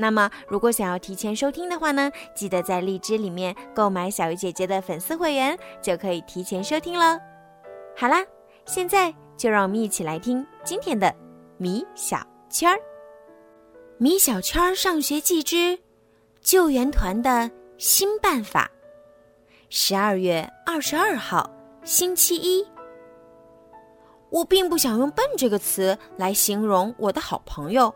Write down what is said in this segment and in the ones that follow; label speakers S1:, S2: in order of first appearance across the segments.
S1: 那么，如果想要提前收听的话呢，记得在荔枝里面购买小鱼姐姐的粉丝会员，就可以提前收听了。好啦，现在就让我们一起来听今天的米小圈儿。米小圈儿上学记之救援团的新办法。十二月二十二号，星期一。我并不想用“笨”这个词来形容我的好朋友。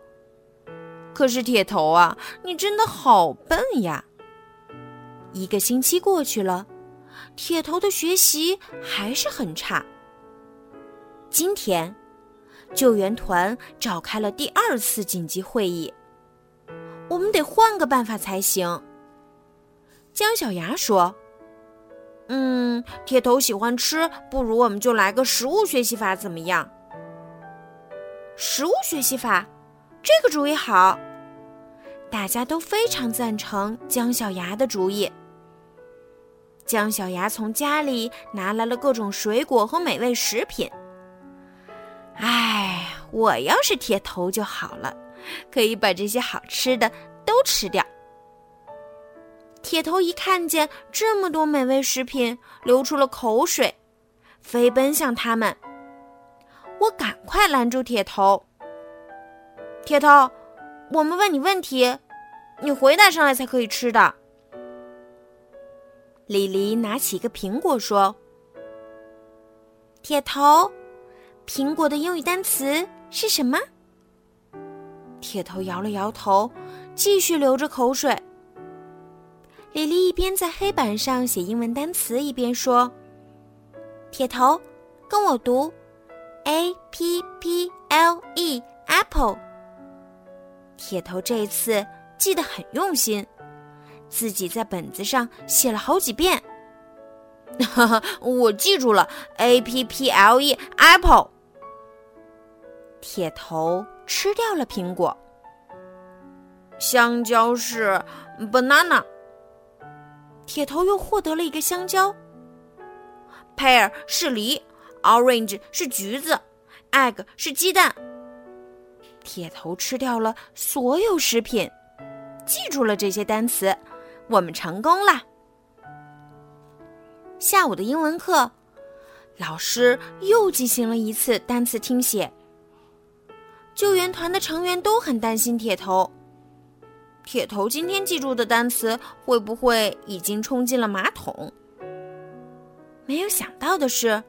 S1: 可是铁头啊，你真的好笨呀！一个星期过去了，铁头的学习还是很差。今天，救援团召开了第二次紧急会议，我们得换个办法才行。姜小牙说：“嗯，铁头喜欢吃，不如我们就来个食物学习法，怎么样？”食物学习法。这个主意好，大家都非常赞成姜小牙的主意。姜小牙从家里拿来了各种水果和美味食品。哎，我要是铁头就好了，可以把这些好吃的都吃掉。铁头一看见这么多美味食品，流出了口水，飞奔向他们。我赶快拦住铁头。铁头，我们问你问题，你回答上来才可以吃的。李黎拿起一个苹果说：“铁头，苹果的英语单词是什么？”铁头摇了摇头，继续流着口水。李黎一边在黑板上写英文单词，一边说：“铁头，跟我读，A P P L E，apple。”铁头这次记得很用心，自己在本子上写了好几遍。我记住了，A P P L E apple。铁头吃掉了苹果。香蕉是 banana。铁头又获得了一个香蕉。pear 是梨，orange 是橘子，egg 是鸡蛋。铁头吃掉了所有食品，记住了这些单词，我们成功了。下午的英文课，老师又进行了一次单词听写。救援团的成员都很担心铁头。铁头今天记住的单词会不会已经冲进了马桶？没有想到的是，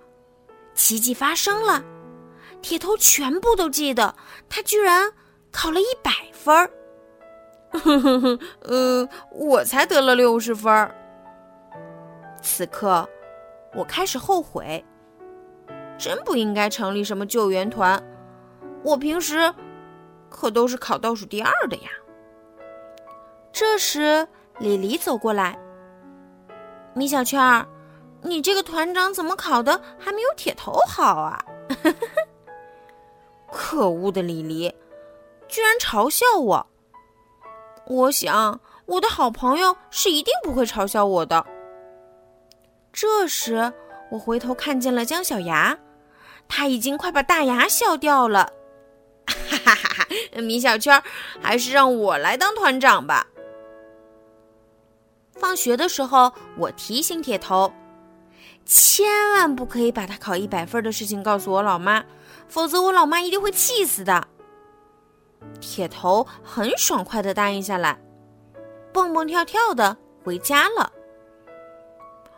S1: 奇迹发生了。铁头全部都记得，他居然考了一百分儿。哼哼哼，呃，我才得了六十分儿。此刻，我开始后悔，真不应该成立什么救援团。我平时可都是考倒数第二的呀。这时，李黎走过来：“米小圈儿，你这个团长怎么考的还没有铁头好啊？” 可恶的李黎，居然嘲笑我！我想我的好朋友是一定不会嘲笑我的。这时，我回头看见了姜小牙，他已经快把大牙笑掉了。哈哈哈哈！米小圈，还是让我来当团长吧。放学的时候，我提醒铁头，千万不可以把他考一百分的事情告诉我老妈。否则，我老妈一定会气死的。铁头很爽快的答应下来，蹦蹦跳跳的回家了。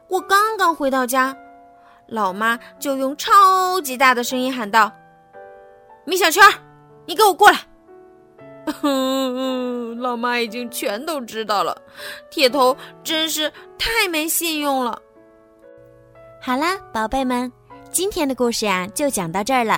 S1: 我刚刚回到家，老妈就用超级大的声音喊道：“米小圈，你给我过来！”嗯 老妈已经全都知道了，铁头真是太没信用了。好啦，宝贝们，今天的故事呀，就讲到这儿了。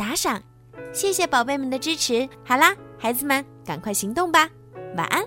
S1: 打赏，谢谢宝贝们的支持。好啦，孩子们，赶快行动吧，晚安。